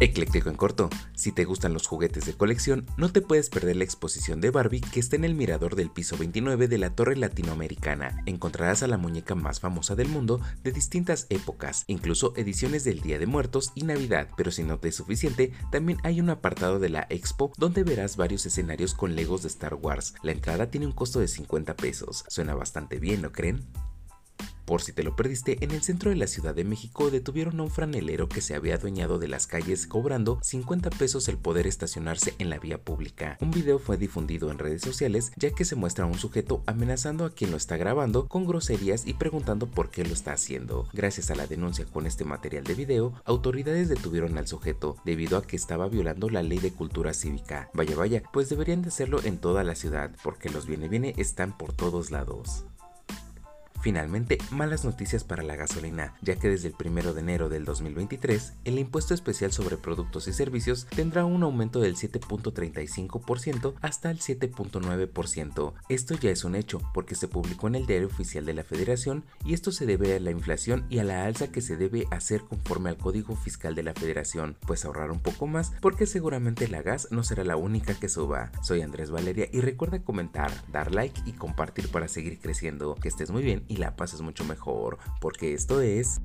Ecléctico en corto, si te gustan los juguetes de colección, no te puedes perder la exposición de Barbie que está en el mirador del piso 29 de la Torre Latinoamericana. Encontrarás a la muñeca más famosa del mundo de distintas épocas, incluso ediciones del Día de Muertos y Navidad, pero si no te es suficiente, también hay un apartado de la expo donde verás varios escenarios con legos de Star Wars. La entrada tiene un costo de 50 pesos. Suena bastante bien, ¿no creen? Por si te lo perdiste, en el centro de la Ciudad de México detuvieron a un franelero que se había adueñado de las calles cobrando 50 pesos el poder estacionarse en la vía pública. Un video fue difundido en redes sociales ya que se muestra a un sujeto amenazando a quien lo está grabando con groserías y preguntando por qué lo está haciendo. Gracias a la denuncia con este material de video, autoridades detuvieron al sujeto debido a que estaba violando la ley de cultura cívica. Vaya vaya, pues deberían de hacerlo en toda la ciudad porque los viene viene están por todos lados. Finalmente, malas noticias para la gasolina, ya que desde el 1 de enero del 2023, el impuesto especial sobre productos y servicios tendrá un aumento del 7.35% hasta el 7.9%. Esto ya es un hecho, porque se publicó en el diario oficial de la Federación y esto se debe a la inflación y a la alza que se debe hacer conforme al Código Fiscal de la Federación, pues ahorrar un poco más, porque seguramente la gas no será la única que suba. Soy Andrés Valeria y recuerda comentar, dar like y compartir para seguir creciendo. Que estés muy bien la pases mucho mejor, porque esto es...